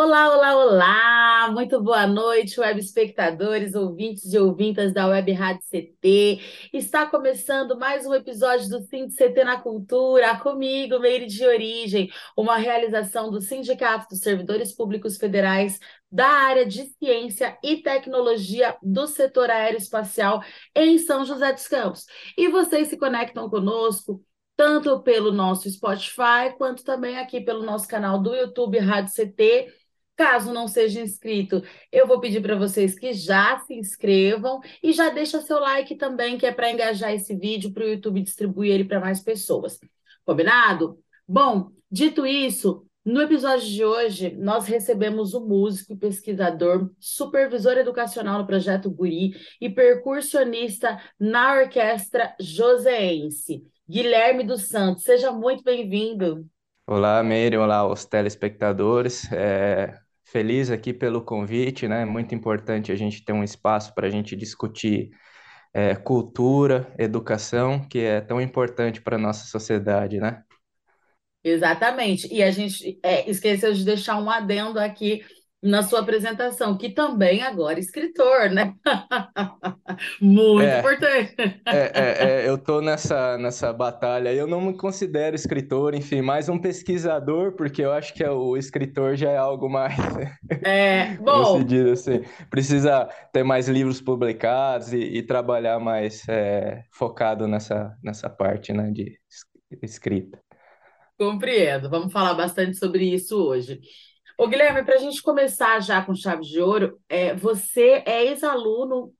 Olá, olá, olá! Muito boa noite, web espectadores, ouvintes e ouvintas da Web Rádio CT. Está começando mais um episódio do Sind CT na Cultura, comigo, Meire de Origem, uma realização do Sindicato dos Servidores Públicos Federais da área de Ciência e Tecnologia do setor aeroespacial em São José dos Campos. E vocês se conectam conosco tanto pelo nosso Spotify, quanto também aqui pelo nosso canal do YouTube Rádio CT Caso não seja inscrito, eu vou pedir para vocês que já se inscrevam e já deixa seu like também, que é para engajar esse vídeo para o YouTube distribuir ele para mais pessoas. Combinado? Bom, dito isso, no episódio de hoje, nós recebemos o músico pesquisador, supervisor educacional no projeto Guri e percussionista na orquestra joseense, Guilherme dos Santos. Seja muito bem-vindo. Olá, Meire, olá aos telespectadores. É, feliz aqui pelo convite, né? Muito importante a gente ter um espaço para a gente discutir é, cultura, educação, que é tão importante para a nossa sociedade, né? Exatamente. E a gente é, esqueceu de deixar um adendo aqui na sua apresentação, que também agora é escritor, né? Muito é, importante. É, é, é, eu estou nessa, nessa batalha. Eu não me considero escritor, enfim, mais um pesquisador, porque eu acho que é o escritor já é algo mais. É, bom. assim, precisa ter mais livros publicados e, e trabalhar mais é, focado nessa, nessa parte né, de escrita. Compreendo. Vamos falar bastante sobre isso hoje. Ô, Guilherme, para a gente começar já com chave de ouro, é, você é ex-aluno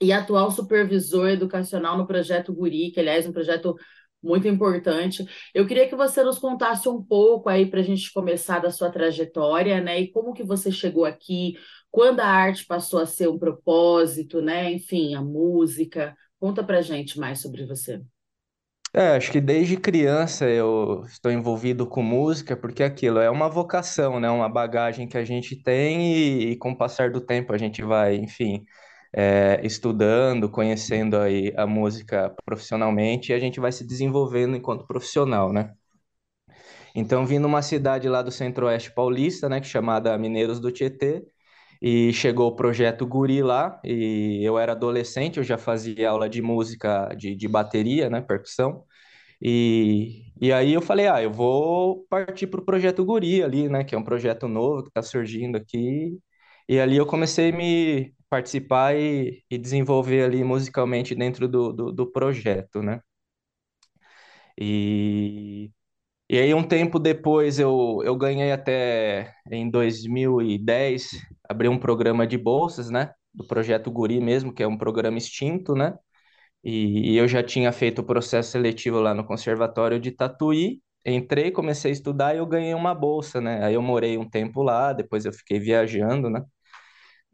e atual supervisor educacional no projeto Guri, que, aliás, é um projeto muito importante. Eu queria que você nos contasse um pouco aí para a gente começar da sua trajetória, né? E como que você chegou aqui, quando a arte passou a ser um propósito, né? Enfim, a música. Conta para gente mais sobre você. É, acho que desde criança eu estou envolvido com música, porque aquilo é uma vocação, né? Uma bagagem que a gente tem e, e com o passar do tempo a gente vai, enfim, é, estudando, conhecendo aí a música profissionalmente e a gente vai se desenvolvendo enquanto profissional, né? Então, vim numa cidade lá do Centro-Oeste Paulista, né, que é chamada Mineiros do Tietê, e chegou o projeto Guri lá, e eu era adolescente, eu já fazia aula de música, de, de bateria, né, percussão, e, e aí eu falei, ah, eu vou partir para o projeto Guri ali, né, que é um projeto novo que está surgindo aqui, e ali eu comecei a me participar e, e desenvolver ali musicalmente dentro do, do, do projeto, né. E e aí, um tempo depois, eu, eu ganhei até em 2010, abri um programa de bolsas, né? Do projeto Guri mesmo, que é um programa extinto, né? E, e eu já tinha feito o processo seletivo lá no Conservatório de Tatuí. Entrei, comecei a estudar e eu ganhei uma bolsa, né? Aí eu morei um tempo lá, depois eu fiquei viajando, né?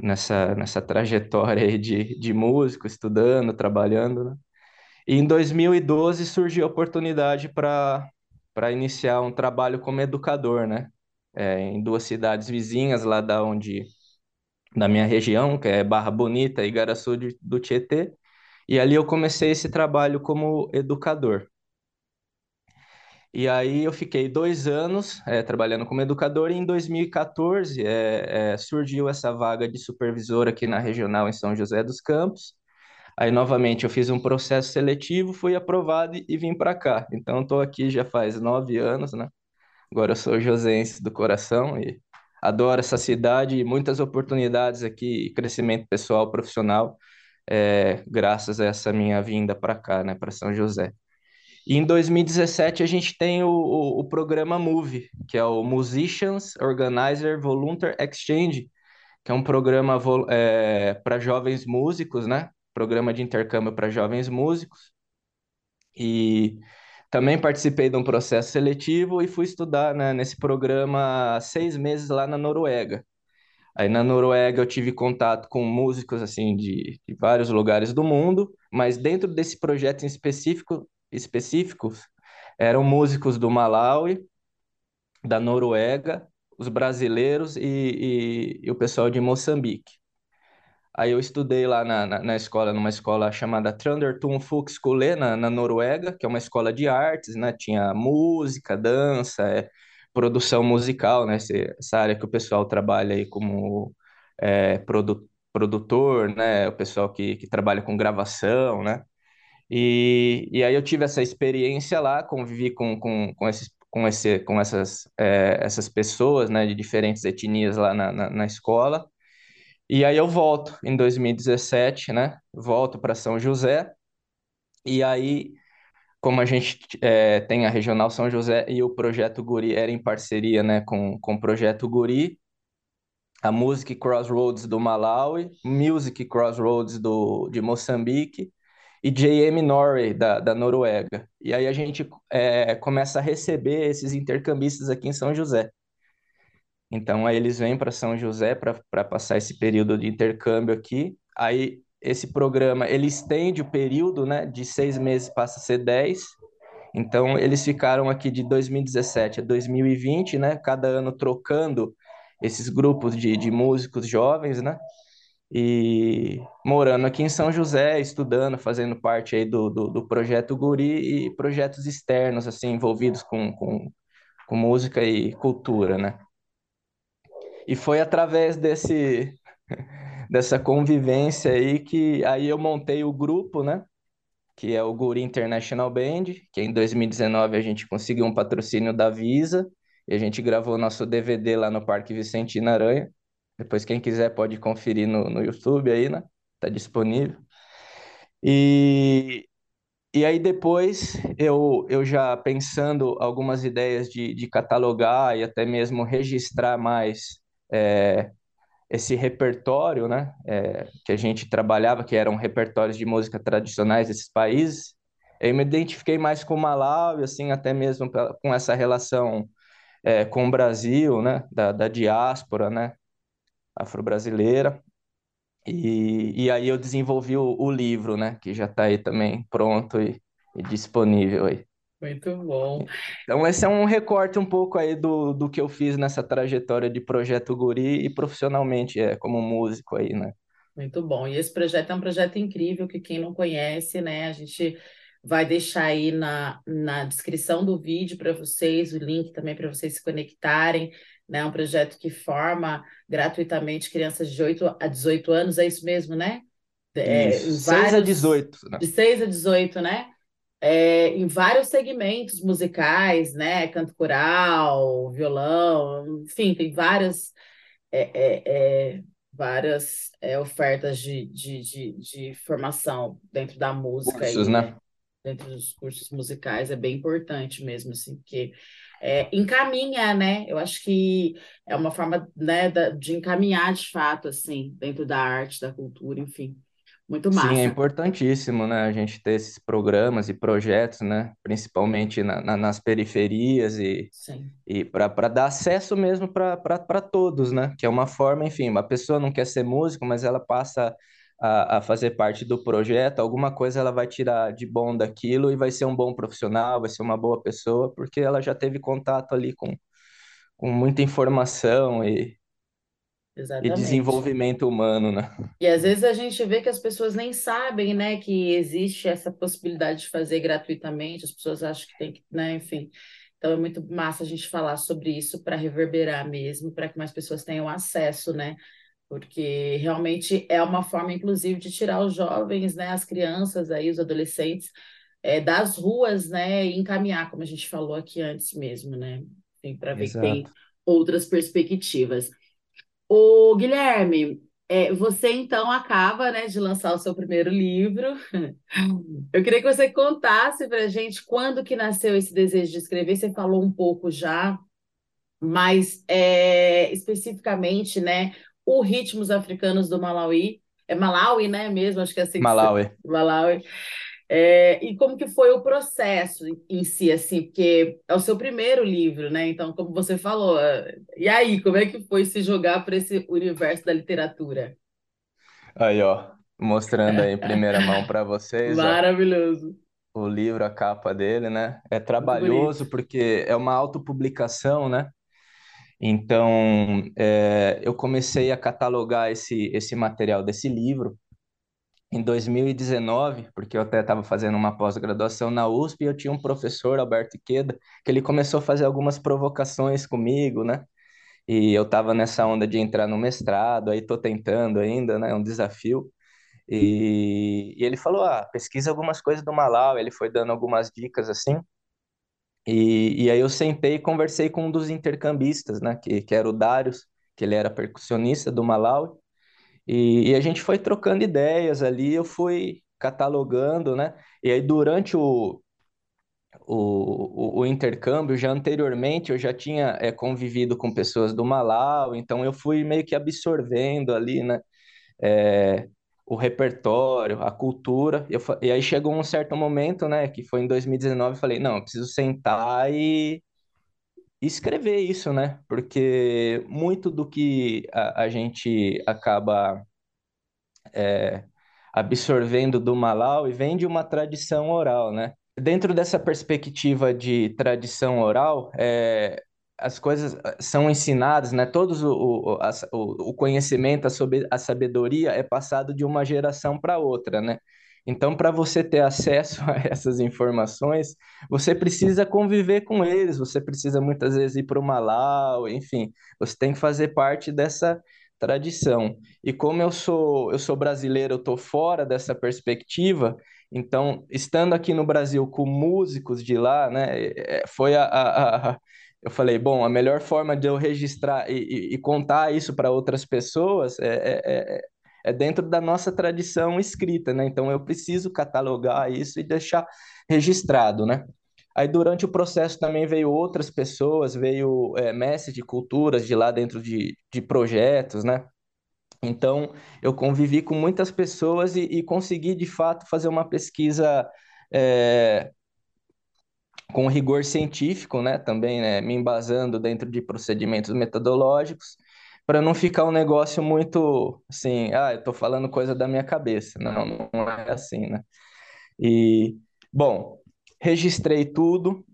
Nessa, nessa trajetória aí de, de músico, estudando, trabalhando, né? E em 2012 surgiu a oportunidade para para iniciar um trabalho como educador, né? É, em duas cidades vizinhas lá da onde da minha região, que é Barra Bonita e Igaraçu do Tietê, e ali eu comecei esse trabalho como educador. E aí eu fiquei dois anos é, trabalhando como educador e em 2014 é, é, surgiu essa vaga de supervisor aqui na regional em São José dos Campos. Aí, novamente, eu fiz um processo seletivo, fui aprovado e, vim para cá. Então, estou aqui já faz nove anos, né? Agora eu sou josense do coração e adoro essa cidade e muitas oportunidades aqui, crescimento pessoal, profissional, é, graças a essa minha vinda para cá, né, para São José. E em 2017 a gente tem o, o, o programa MOVE, que é o Musicians Organizer Volunteer Exchange, que é um programa é, para jovens músicos, né? Programa de intercâmbio para jovens músicos. E também participei de um processo seletivo e fui estudar né, nesse programa seis meses lá na Noruega. Aí na Noruega eu tive contato com músicos assim de, de vários lugares do mundo, mas dentro desse projeto em específico, específicos eram músicos do Malawi, da Noruega, os brasileiros e, e, e o pessoal de Moçambique. Aí eu estudei lá na, na, na escola, numa escola chamada Trøndertun Folkskole, na, na Noruega, que é uma escola de artes, né? Tinha música, dança, é, produção musical, né? Essa área que o pessoal trabalha aí como é, produ, produtor, né? O pessoal que, que trabalha com gravação, né? E, e aí eu tive essa experiência lá, convivi com, com, com, esses, com, esse, com essas, é, essas pessoas, né? De diferentes etnias lá na, na, na escola. E aí eu volto em 2017, né? Volto para São José. E aí, como a gente é, tem a Regional São José e o Projeto Guri era em parceria, né, com, com o Projeto Guri, a Music Crossroads do Malawi, Music Crossroads do, de Moçambique e JM Norway da, da Noruega. E aí a gente é, começa a receber esses intercambistas aqui em São José. Então, aí eles vêm para São José para passar esse período de intercâmbio aqui. Aí, esse programa, ele estende o período, né? De seis meses passa a ser dez. Então, eles ficaram aqui de 2017 a 2020, né? Cada ano trocando esses grupos de, de músicos jovens, né? E morando aqui em São José, estudando, fazendo parte aí do, do, do projeto Guri e projetos externos, assim, envolvidos com, com, com música e cultura, né? E foi através desse dessa convivência aí que aí eu montei o grupo, né? Que é o Guri International Band, que em 2019 a gente conseguiu um patrocínio da Visa e a gente gravou nosso DVD lá no Parque Vicentina Aranha. Depois quem quiser pode conferir no, no YouTube aí, né? Tá disponível. E, e aí depois eu, eu já pensando algumas ideias de, de catalogar e até mesmo registrar mais é, esse repertório, né, é, que a gente trabalhava, que eram repertórios de música tradicionais desses países, eu me identifiquei mais com o Malawi, assim, até mesmo com essa relação é, com o Brasil, né, da, da diáspora, né, afro-brasileira, e, e aí eu desenvolvi o, o livro, né, que já está aí também pronto e, e disponível aí. Muito bom. Então, esse é um recorte um pouco aí do, do que eu fiz nessa trajetória de Projeto Guri e profissionalmente, é, como músico aí, né? Muito bom. E esse projeto é um projeto incrível que quem não conhece, né, a gente vai deixar aí na, na descrição do vídeo para vocês, o link também para vocês se conectarem, né? Um projeto que forma gratuitamente crianças de 8 a 18 anos, é isso mesmo, né? É, isso, 6 a 18. Né? De 6 a 18, né? É, em vários segmentos musicais, né? Canto coral, violão, enfim, tem várias, é, é, é várias é, ofertas de, de, de, de, formação dentro da música. Cursos, aí, né? Dentro dos cursos musicais é bem importante mesmo, assim, porque é, encaminha, né? Eu acho que é uma forma né, de encaminhar de fato, assim, dentro da arte, da cultura, enfim. Muito Sim, é massa. importantíssimo, né, a gente ter esses programas e projetos, né, principalmente na, na- nas periferias e, Sim, e para dar acesso mesmo para todos, né, que é uma forma, enfim, uma pessoa não quer ser músico, mas ela passa a, a fazer parte do projeto, alguma coisa ela vai tirar de bom daquilo e vai ser um bom profissional, vai ser uma boa pessoa, porque ela já teve contato ali com, com muita informação e, e exatamente. desenvolvimento humano, né? E às vezes a gente vê que as pessoas nem sabem, né, que existe essa possibilidade de fazer gratuitamente, as pessoas acham que tem que, né, enfim. Então é muito massa a gente falar sobre isso para reverberar mesmo, para que mais pessoas tenham acesso, né? Porque realmente é uma forma, inclusive, de tirar os jovens, né, as crianças aí, os adolescentes, é, das ruas, né, e encaminhar, como a gente falou aqui antes mesmo, né? Para ver que tem Exato. outras perspectivas. O Guilherme, é, você então acaba, né, de lançar o seu primeiro livro. Eu queria que você contasse para a gente quando que nasceu esse desejo de escrever. Você falou um pouco já, mas é, especificamente, né, o Ritmos Africanos do Malawi. É Malawi, né, mesmo? Acho que é assim que se... Malawi. Malawi. É, e como que foi o processo em, si, assim, porque é o seu primeiro livro, né? Então, como você falou, é, e aí, como é que foi se jogar para esse universo da literatura? Aí, ó, mostrando aí em primeira mão para vocês, ó, Maravilhoso, o livro, a capa dele, né? É trabalhoso porque é uma autopublicação, né? Então, é, eu comecei a catalogar esse, esse material desse livro em 2019, porque eu até estava fazendo uma pós-graduação na USP eu tinha um professor, Alberto Iqueda, que ele começou a fazer algumas provocações comigo, né? E eu estava nessa onda de entrar no mestrado, aí estou tentando ainda, né? É um desafio. E, e ele falou, ah, pesquisa algumas coisas do Malau, ele foi dando algumas dicas assim. E, e aí eu sentei e conversei com um dos intercambistas, né? Que, que era o Darius, que ele era percussionista do Malau. E, e a gente foi trocando ideias ali, eu fui catalogando, né? E aí durante o, o, o, o intercâmbio, já anteriormente, eu já tinha é, convivido com pessoas do Malau, então eu fui meio que absorvendo ali, né? É, o repertório, a cultura. Eu, e aí chegou um certo momento, né? Que foi em 2019, eu falei, não, eu preciso sentar e escrever isso, né? Porque muito do que a, a gente acaba é, absorvendo do Malau e vem de uma tradição oral, né? Dentro dessa perspectiva de tradição oral, é, as coisas ah, são ensinadas, né? Todos o, o, as- o, conhecimento, a, sobe- a sabedoria é passado de uma geração para outra, né? Então, para você ter acesso a essas informações, você precisa conviver com eles, você precisa muitas vezes ir para o Malau, enfim, você tem que fazer parte dessa tradição. E como eu sou, eu sou brasileiro, eu estou fora dessa perspectiva, então, estando aqui no Brasil com músicos de lá, né, é, é, foi a, a, a- eu falei, bom, a melhor forma de eu registrar e, e- e contar isso para outras pessoas é, é, é, dentro da nossa tradição escrita, né? Então, eu preciso catalogar isso e deixar registrado, né? Aí, durante o processo, também veio outras pessoas, veio é, mestres de culturas de lá dentro de, de projetos, né? Então, eu convivi com muitas pessoas e, e consegui, de fato, fazer uma pesquisa é, com rigor científico, né? Também, né? Me embasando dentro de procedimentos metodológicos, para não ficar um negócio muito assim, ah, eu estou falando coisa da minha cabeça. Não, não é assim, né? E, bom, registrei tudo,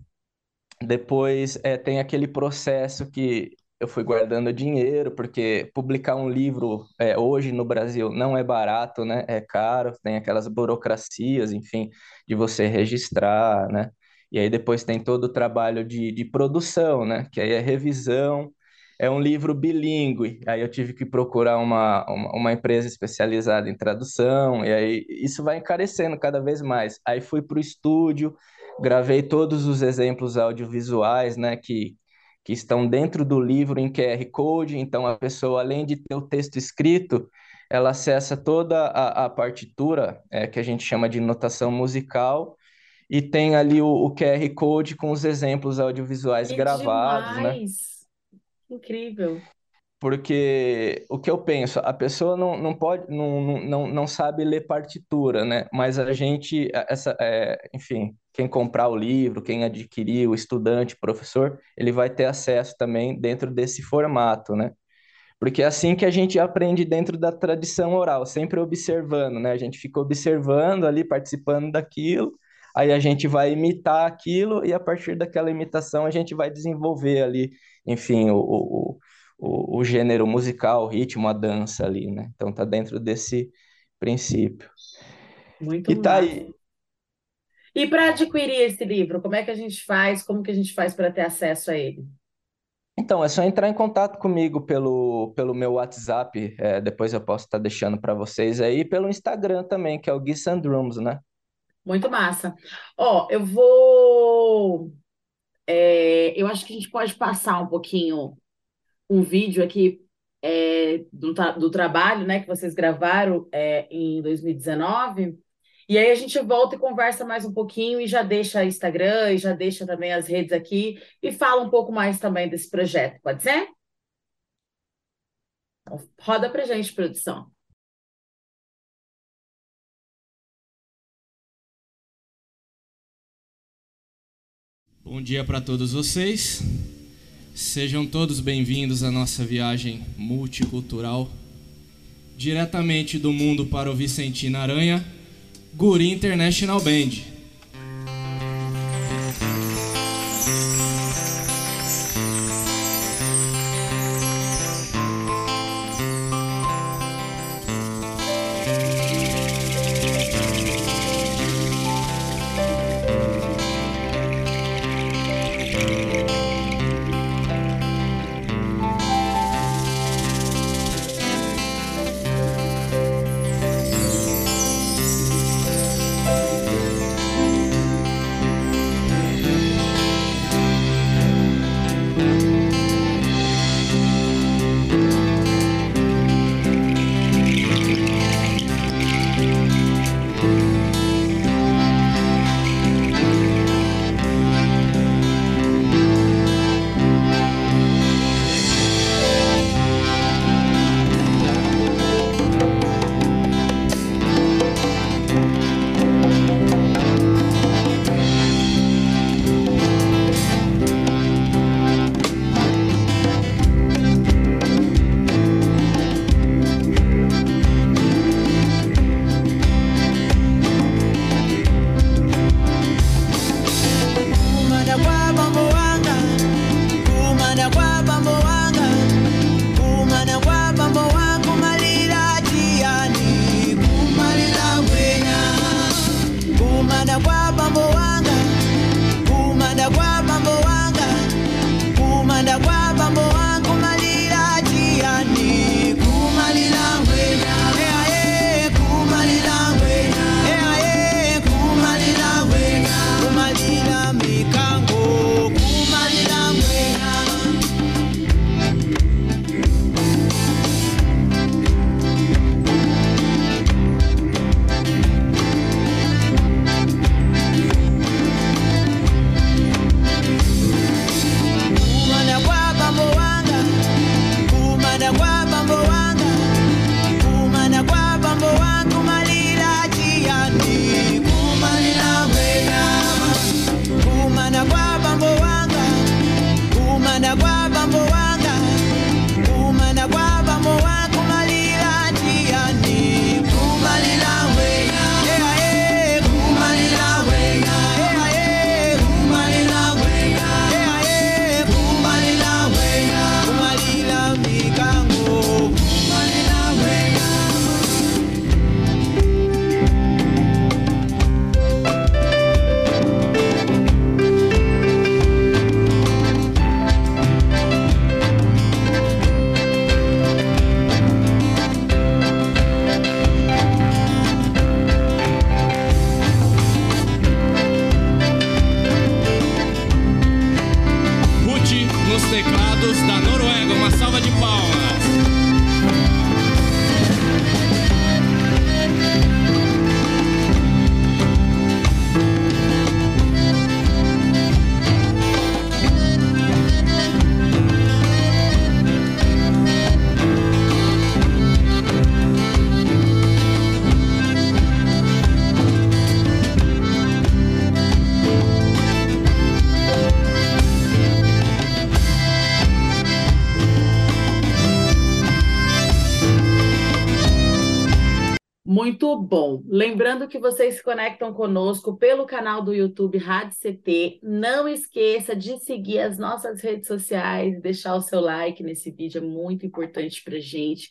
depois é, tem aquele processo que eu fui guardando dinheiro, porque publicar um livro é, hoje no Brasil não é barato, né? É caro, tem aquelas burocracias, enfim, de você registrar, né? E aí depois tem todo o trabalho de, de produção, né? Que aí é revisão. É um livro bilíngue, aí eu tive que procurar uma, uma, uma empresa especializada em tradução, e aí isso vai encarecendo cada vez mais. Aí fui para o estúdio, Gravei todos os exemplos audiovisuais, né, que, que estão dentro do livro em QR Code, então a pessoa, além de ter o texto escrito, ela acessa toda a, a partitura, é, que a gente chama de notação musical, e tem ali o, o QR Code com os exemplos audiovisuais gravados, né? Incrível. Porque o que eu penso, a pessoa não, não pode, não, não não sabe ler partitura, né? Mas a gente, essa, é, enfim, quem comprar o livro, quem adquirir, o estudante, professor, ele vai ter acesso também dentro desse formato, né? Porque é assim que a gente aprende dentro da tradição oral, sempre observando, né? A gente fica observando ali, participando daquilo, aí a gente vai imitar aquilo e a partir daquela imitação a gente vai desenvolver ali, enfim, o, o, o, o gênero musical, o ritmo, a dança ali, né? Então tá dentro desse princípio. Muito E tá massa. aí. E para adquirir esse livro, como é que a gente faz? Como que a gente faz para ter acesso a ele? Então, é só entrar em contato comigo pelo, pelo meu WhatsApp, é, depois eu posso estar deixando para vocês aí, e pelo Instagram também, que é o Gui Sandrums, né? Muito massa. Ó, eu vou. é, eu acho que a gente pode passar um pouquinho um vídeo aqui é, do, do trabalho, né, que vocês gravaram é, em 2019. E aí a gente volta e conversa mais um pouquinho e já deixa Instagram e já deixa também as redes aqui e fala um pouco mais também desse projeto, pode ser? Roda pra gente, produção. Bom dia para todos vocês. Sejam todos bem-vindos à nossa viagem multicultural. Diretamente do mundo para o Vicentino Aranha, Guri International Band. Lembrando que vocês se conectam conosco pelo canal do YouTube Rádio CT. Não esqueça de seguir as nossas redes sociais, deixar o seu like nesse vídeo, é muito importante para gente,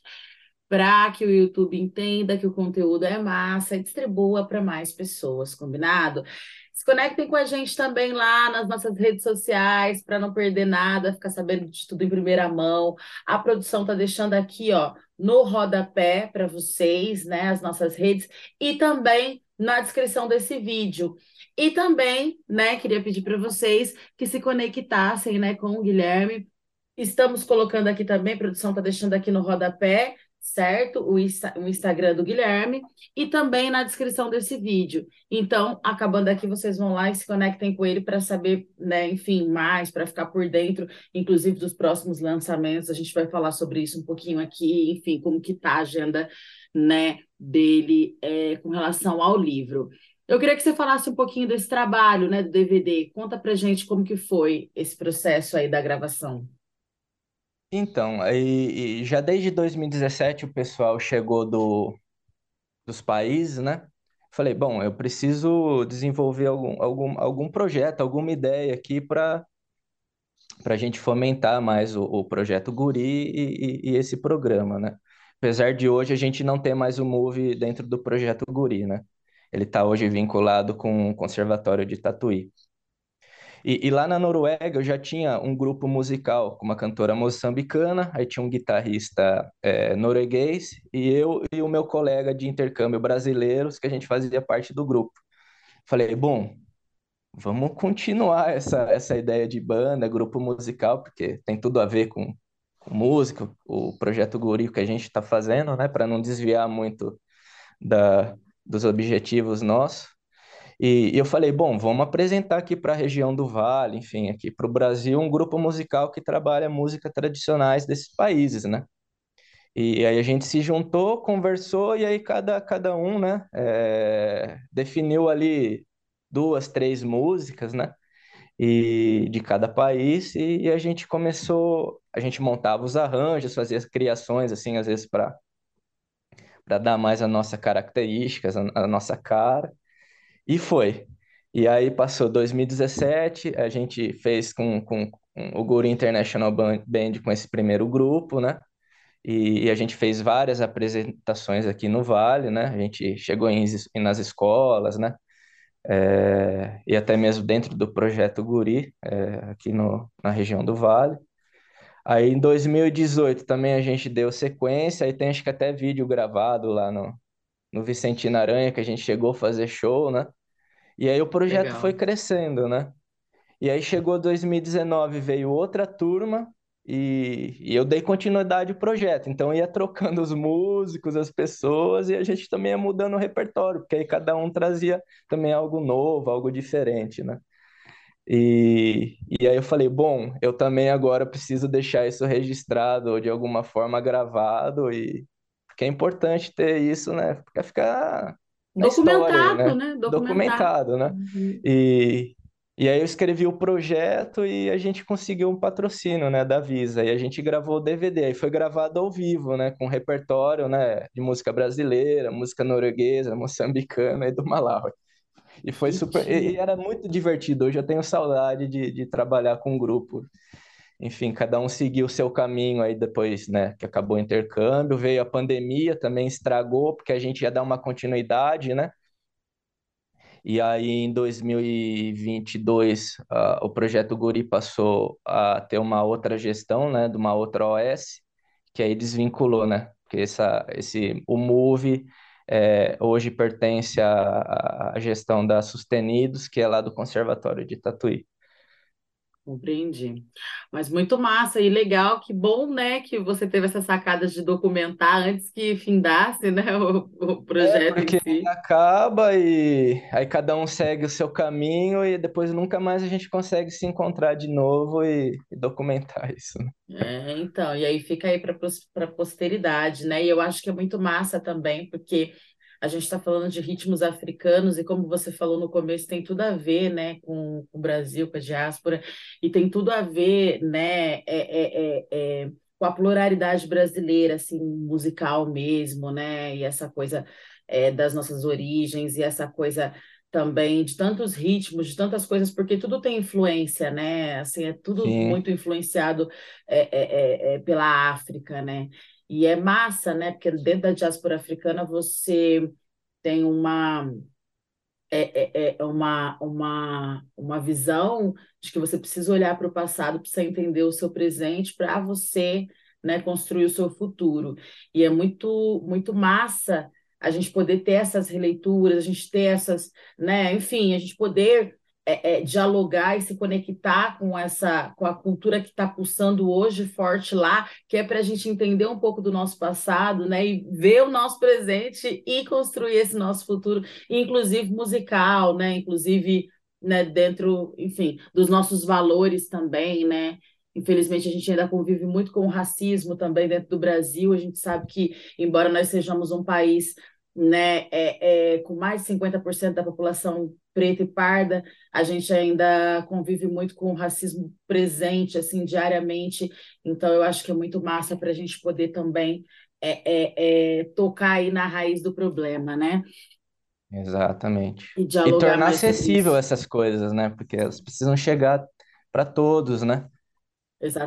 para que o YouTube entenda que o conteúdo é massa e distribua para mais pessoas, combinado? Se conectem com a gente também lá nas nossas redes sociais para não perder nada, ficar sabendo de tudo em primeira mão. A produção está deixando aqui, ó, no rodapé para vocês, né, as nossas redes e também na descrição desse vídeo. E também, né, queria pedir para vocês que se conectassem, né, com o Guilherme. Estamos colocando aqui também, a produção está deixando aqui no rodapé, certo? O, o Instagram do Guilherme e também na descrição desse vídeo. Então, acabando aqui, vocês vão lá e se conectem com ele para saber, né, enfim, mais, para ficar por dentro, inclusive dos próximos lançamentos. A gente vai falar sobre isso um pouquinho aqui, enfim, como que tá a agenda, né, dele é, com relação ao livro. Eu queria que você falasse um pouquinho desse trabalho, né, do DVD. Conta pra gente como que foi esse processo aí da gravação. Então, aí, e já desde 2017 o pessoal chegou do, dos países, né? Falei, bom, eu preciso desenvolver algum, algum, algum projeto, alguma ideia aqui para para a gente fomentar mais o, o projeto Guri e, e, e, esse programa, né? Apesar de hoje a gente não ter mais o Move dentro do projeto Guri, né? Ele está hoje vinculado com o Conservatório de Tatuí. E, e, lá na Noruega eu já tinha um grupo musical com uma cantora moçambicana, aí tinha um guitarrista é, norueguês e eu e o meu colega de intercâmbio brasileiros, que a gente fazia parte do grupo. Falei, bom, vamos continuar essa, essa ideia de banda, grupo musical, porque tem tudo a ver com, com música, o projeto Guri que a gente está fazendo, né, para não desviar muito da, dos objetivos nossos. E, e eu falei, bom, vamos apresentar aqui para a região do Vale, enfim, aqui para o Brasil, um grupo musical que trabalha música tradicionais desses países, né? E aí a gente se juntou, conversou e aí cada, cada um, né, é, definiu ali duas, três músicas, né? E de cada país e, e a gente começou, a gente montava os arranjos, fazia as criações assim, às vezes para para dar mais a nossa características, a, a nossa cara. E foi. E aí passou 2017, a gente fez com, com, com o Guru International Band com esse primeiro grupo, né? E, e, a gente fez várias apresentações aqui no Vale, né? A gente chegou em, nas escolas, né? É, e até mesmo dentro do projeto Guri, é, aqui no, na região do Vale. Aí em 2018 também a gente deu sequência, aí tem acho que até vídeo gravado lá no, no Vicentino Aranha, que a gente chegou a fazer show, né? E aí o projeto Legal. foi crescendo, né? E aí chegou 2019, veio outra turma e, e eu dei continuidade ao projeto. Então ia trocando os músicos, as pessoas e a gente também ia mudando o repertório, porque aí cada um trazia também algo novo, algo diferente, né? E, e aí eu falei, bom, eu também agora preciso deixar isso registrado ou de alguma forma gravado e porque é importante ter isso, né? Porque ficar documentado, história, né? né? Documentado, documentado né? Uhum. E, e aí eu escrevi o projeto e a gente conseguiu um patrocínio, né, da Visa. E a gente gravou o DVD. Aí foi gravado ao vivo, né, com repertório, né, de música brasileira, música norueguesa, moçambicana e do Malawi. E foi super. E, e era muito divertido. Hoje eu tenho saudade de, de trabalhar com um grupo enfim, cada um seguiu o seu caminho aí depois, né, que acabou o intercâmbio, veio a pandemia, também estragou, porque a gente ia dar uma continuidade, né? E aí, em 2022, uh, o projeto Guri passou a ter uma outra gestão, né, de uma outra OS, que aí desvinculou, né? Porque essa, esse, o Move é, hoje pertence à, à gestão da Sustenidos, que é lá do Conservatório de Tatuí. Compreendi. Mas muito massa e legal, que bom, né, que você teve essa sacada de documentar antes que findasse, né, o, o É, projeto em porque si. acaba e aí cada um segue o seu caminho e depois nunca mais a gente consegue se encontrar de novo e, e documentar isso, né? É, então, e aí fica aí para a posteridade, né? E eu acho que é muito massa também, porque a gente está falando de ritmos africanos e como você falou no começo, tem tudo a ver, né, com, o Brasil, com a diáspora, e tem tudo a ver, né, é, é, é, é, com a pluralidade brasileira, assim, musical mesmo, né, e essa coisa é, das nossas origens e essa coisa também de tantos ritmos, de tantas coisas, porque tudo tem influência, né? Assim, é tudo Sim. muito influenciado é, é, é, é pela África, né? E é massa, né? Porque dentro da diáspora africana você tem uma é, é, é uma, uma, uma visão de que você precisa olhar para o passado, precisa entender o seu presente para você né, construir o seu futuro. E é muito, muito massa a gente poder ter essas releituras, a gente ter essas, né, enfim, a gente poder é, é, dialogar e se conectar com essa com a cultura que está pulsando hoje forte lá, que é para a gente entender um pouco do nosso passado, né? E ver o nosso presente e construir esse nosso futuro, inclusive musical, né? Inclusive, né, dentro, enfim, dos nossos valores também, né? Infelizmente, a gente ainda convive muito com o racismo também dentro do Brasil. A gente sabe que, embora nós sejamos um país né, é, é, com mais de 50% da população preta e parda, a gente ainda convive muito com o racismo presente, assim, diariamente. Então, eu acho que é muito massa para a gente poder também é, é, é, tocar aí na raiz do problema, né? Exatamente. E E tornar acessível essas coisas, né? Porque elas precisam chegar para todos, né?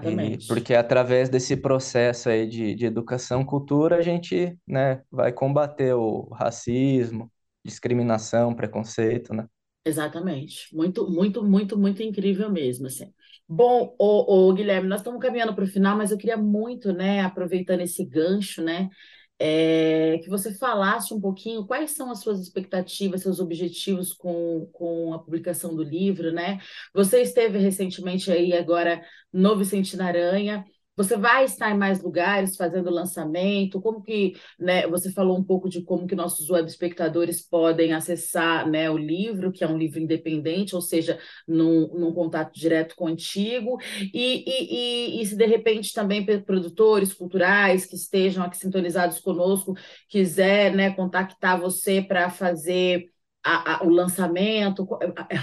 E Exatamente. porque através desse processo aí de, de educação, cultura, a gente, né, vai combater o racismo, discriminação, preconceito, né? Exatamente. Muito, muito, muito, muito incrível mesmo, assim. Bom, o, Guilherme, nós estamos caminhando para o final, mas eu queria muito, né, aproveitando esse gancho, né, é, que você falasse um pouquinho quais são as suas expectativas, seus objetivos com, com a publicação do livro, né? Você esteve recentemente aí agora no Vicente Aranha. Você vai estar em mais lugares fazendo lançamento? Como que, né, você falou um pouco de como que nossos web espectadores podem acessar, né, o livro, que é um livro independente, ou seja, num, num contato direto contigo, e, e, e, e se de repente também produtores culturais que estejam aqui sintonizados conosco, quiser, né, contactar você para fazer a, a, o lançamento,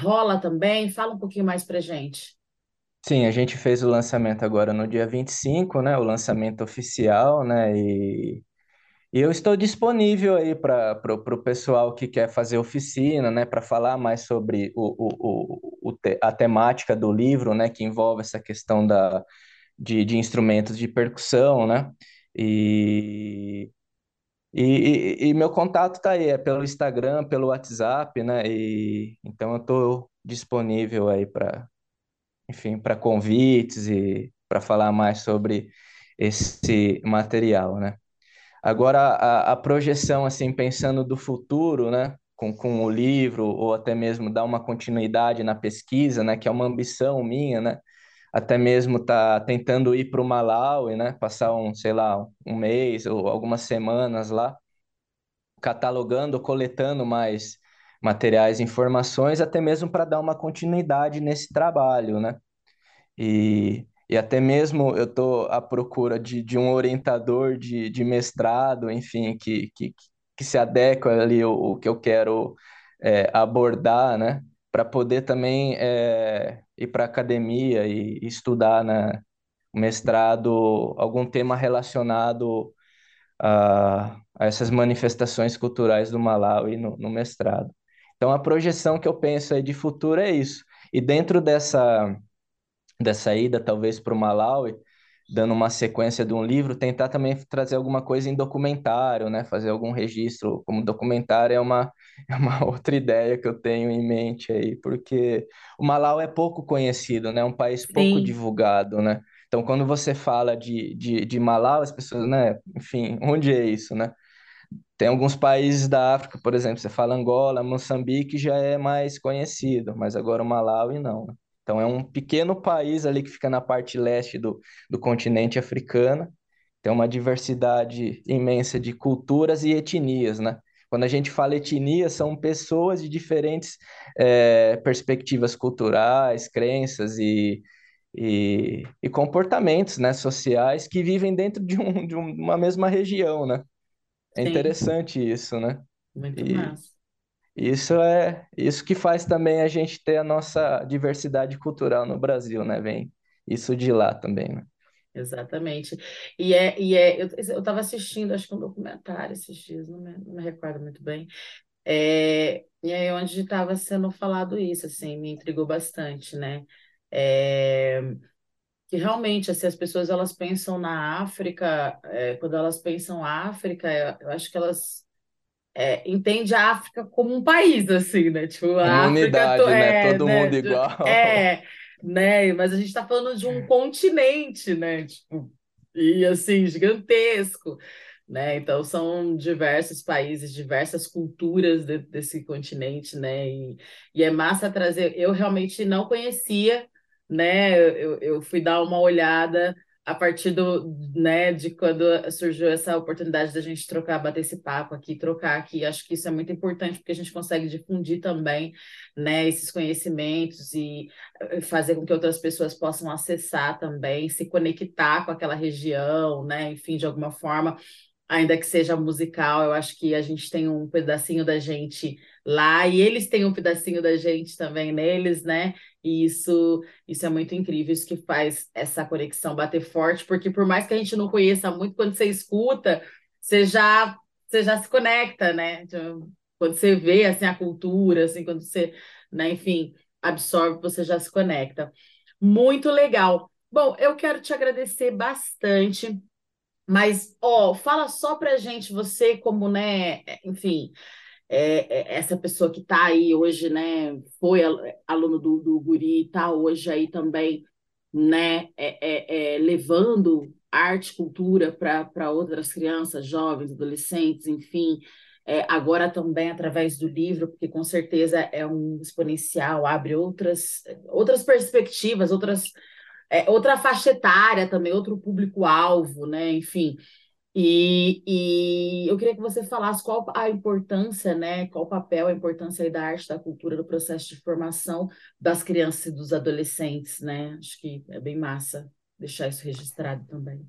rola também? Fala um pouquinho mais para gente. Sim, a gente fez o lançamento agora no dia 25, né? O lançamento oficial, né? E, e eu estou disponível aí para o pessoal que quer fazer oficina, né? Para falar mais sobre o, o, o, o a temática do livro, né? Que envolve essa questão da, de, de instrumentos de percussão, né? E, e, e, e meu contato tá aí, é pelo Instagram, pelo WhatsApp, né? E, então eu estou disponível aí para enfim, para convites e para falar mais sobre esse material, né? Agora, a, a projeção, assim, pensando do futuro, né? Com, com o livro, ou até mesmo dar uma continuidade na pesquisa, né? Que é uma ambição minha, né? Até mesmo tá tentando ir para o Malawi, né? Passar um, sei lá, um mês ou algumas semanas lá, catalogando, coletando mais materiais, informações, até mesmo para dar uma continuidade nesse trabalho, né? E, e até mesmo eu estou à procura de, de um orientador de, de mestrado, enfim, que, que, que se adequa ali o, o que eu quero é, abordar, né? Para poder também é, ir para a academia e, e estudar na mestrado algum tema relacionado a, a essas manifestações culturais do Malawi no, no mestrado. Então, a projeção que eu penso aí de futuro é isso. E dentro dessa dessa ida, talvez para o Malawi, dando uma sequência de um livro, tentar também trazer alguma coisa em documentário, né? Fazer algum registro como documentário é uma, é uma outra ideia que eu tenho em mente aí, porque o Malawi é pouco conhecido, né? É um país pouco Sim, divulgado, né? Então, quando você fala de, de, de Malawi, as pessoas, né? Enfim, onde é isso, né? Tem alguns países da África, por exemplo, você fala Angola, Moçambique já é mais conhecido, mas agora o Malawi não, né? Então é um pequeno país ali que fica na parte leste do, do continente africano, tem uma diversidade imensa de culturas e etnias, né? Quando a gente fala etnia, são pessoas de diferentes eh, perspectivas culturais, crenças e, e, e comportamentos, né, sociais que vivem dentro de, um, de uma mesma região, né? É sim, interessante isso, né? muito E massa. isso é isso que faz também a gente ter a nossa diversidade cultural no Brasil, né? Vem isso de lá também, né? Exatamente. E é, e é eu eu estava assistindo, acho que um documentário esses dias, não me, não me recordo muito bem. É, e aí onde estava sendo falado isso, assim, me intrigou bastante, né? É, que realmente, assim, as pessoas elas pensam na África, é, quando elas pensam África, eu, eu acho que elas é, entendem a África como um país, assim, né? Tipo, a Uma África unidade, né? é, Todo né? mundo igual. É, né? Mas a gente está falando de um continente, né? Tipo, e assim, gigantesco, né? Então são diversos países, diversas culturas de- desse continente, né? E, e é massa trazer. Eu realmente não conhecia, né? Eu, eu fui dar uma olhada a partir do, né, de quando surgiu essa oportunidade da gente trocar, bater esse papo aqui, trocar aqui. Acho que isso é muito importante porque a gente consegue difundir também, né, esses conhecimentos e eh, fazer com que outras pessoas possam acessar também, se conectar com aquela região, né? Enfim, de alguma forma ainda que seja musical, eu acho que a gente tem um pedacinho da gente lá e eles têm um pedacinho da gente também neles, né? E isso, isso é muito incrível, isso que faz essa conexão bater forte, porque por mais que a gente não conheça muito, quando você escuta, você já, você já se conecta, né? Quando você vê assim a cultura, assim, quando você, né, enfim, absorve, você já se conecta. Muito legal. Bom, eu quero te agradecer bastante. Mas, ó, fala só pra gente, você como, né, enfim, é, é, essa pessoa que está aí hoje, né, foi aluno do, do Guri, está hoje aí também, né, é, é, é levando arte, cultura para outras crianças, jovens, adolescentes, enfim, é, agora também através do livro, porque com certeza é um exponencial, abre outras, outras perspectivas, outras, outra faixa etária também, outro público-alvo, né, enfim, e, e eu queria que você falasse qual a importância, né, qual o papel, a importância da arte, da cultura, do processo de formação das crianças e dos adolescentes, né? Acho que é bem massa deixar isso registrado também.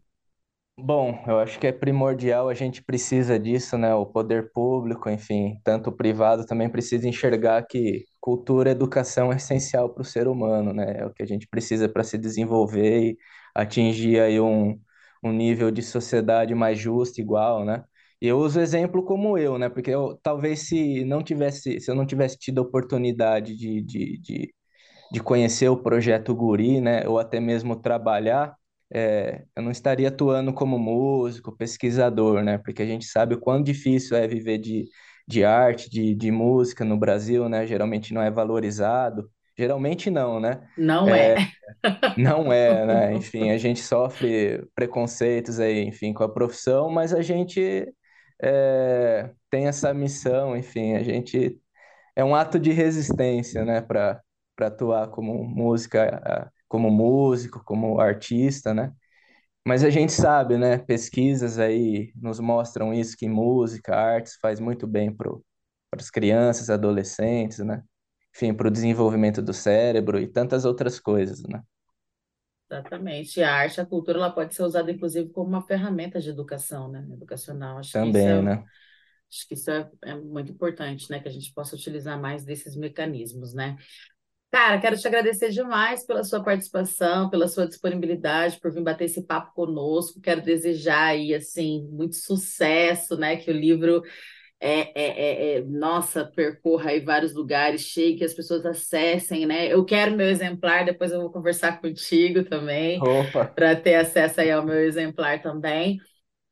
Bom, eu acho que é primordial, a gente precisa disso, né? O poder público, enfim, tanto o privado também precisa enxergar que cultura e educação é essencial para o ser humano, né? É o que a gente precisa para se desenvolver e atingir aí um um nível de sociedade mais justo, igual, né? E eu uso exemplo como eu, né? Porque eu, talvez se não tivesse, se eu não tivesse tido a oportunidade de, de, de, de conhecer o projeto Guri, né? Ou até mesmo trabalhar, é, eu não estaria atuando como músico, pesquisador, né? Porque a gente sabe o quão difícil é viver de, de arte, de, de música no Brasil, né? Geralmente não é valorizado. Geralmente não, né? Não é. é. Não é, né? Enfim, a gente sofre preconceitos aí, enfim, com a profissão, mas a gente é, tem essa missão, enfim, a gente é um ato de resistência, né, para para atuar como música, como músico, como artista, né? Mas a gente sabe, né? Pesquisas aí nos mostram isso que música, artes faz muito bem para as crianças, adolescentes, né? Enfim, para o desenvolvimento do cérebro e tantas outras coisas, né? Exatamente. A arte, a cultura, ela pode ser usada, inclusive, como uma ferramenta de educação, né? Educacional. Acho Também, que isso é, né? Acho que isso é, é muito importante, né? Que a gente possa utilizar mais desses mecanismos, né? Cara, quero te agradecer demais pela sua participação, pela sua disponibilidade, por vir bater esse papo conosco. Quero desejar aí, assim, muito sucesso, né? Que o livro é, é, é, é, nossa, percorra aí vários lugares, chegue, que as pessoas acessem, né? Eu quero meu exemplar, depois eu vou conversar contigo também, para ter acesso aí ao meu exemplar também.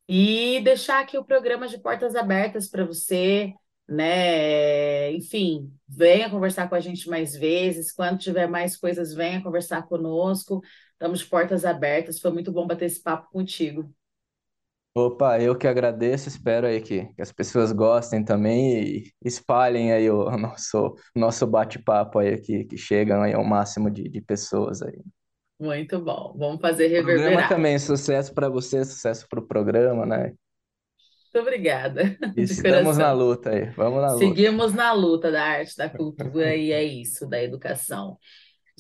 E deixar aqui o programa de portas abertas para você, né? Enfim, venha conversar com a gente mais vezes. Quando tiver mais coisas, venha conversar conosco. Estamos de portas abertas. Foi muito bom bater esse papo contigo. Opa, eu que agradeço, espero aí que, que as pessoas gostem também e espalhem aí o, nosso, nosso bate-papo aí, que, que chegam aí ao máximo de, de pessoas aí. Muito bom. Vamos fazer O programa reverberar. também, sucesso para você, sucesso para o programa, né? Muito obrigada, estamos na luta aí, vamos na luta. Seguimos na luta da arte, da cultura, e é isso, da educação.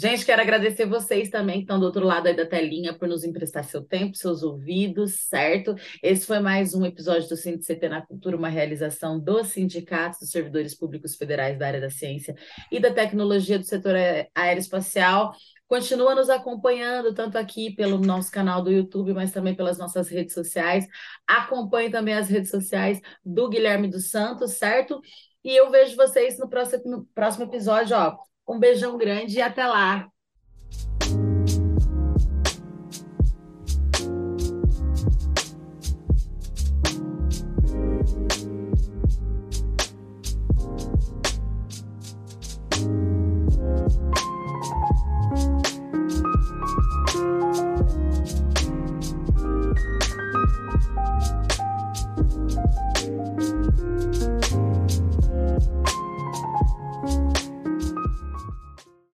Gente, quero agradecer vocês também que estão do outro lado aí da telinha por nos emprestar seu tempo, seus ouvidos, certo? Esse foi mais um episódio do CT na Cultura, uma realização dos sindicatos dos servidores públicos federais da área da ciência e da tecnologia do setor aeroespacial. Continua nos acompanhando, tanto aqui pelo nosso canal do YouTube, mas também pelas nossas redes sociais. Acompanhe também as redes sociais do Guilherme dos Santos, certo? E eu vejo vocês no próximo, no próximo episódio, ó. Um beijão grande e até lá!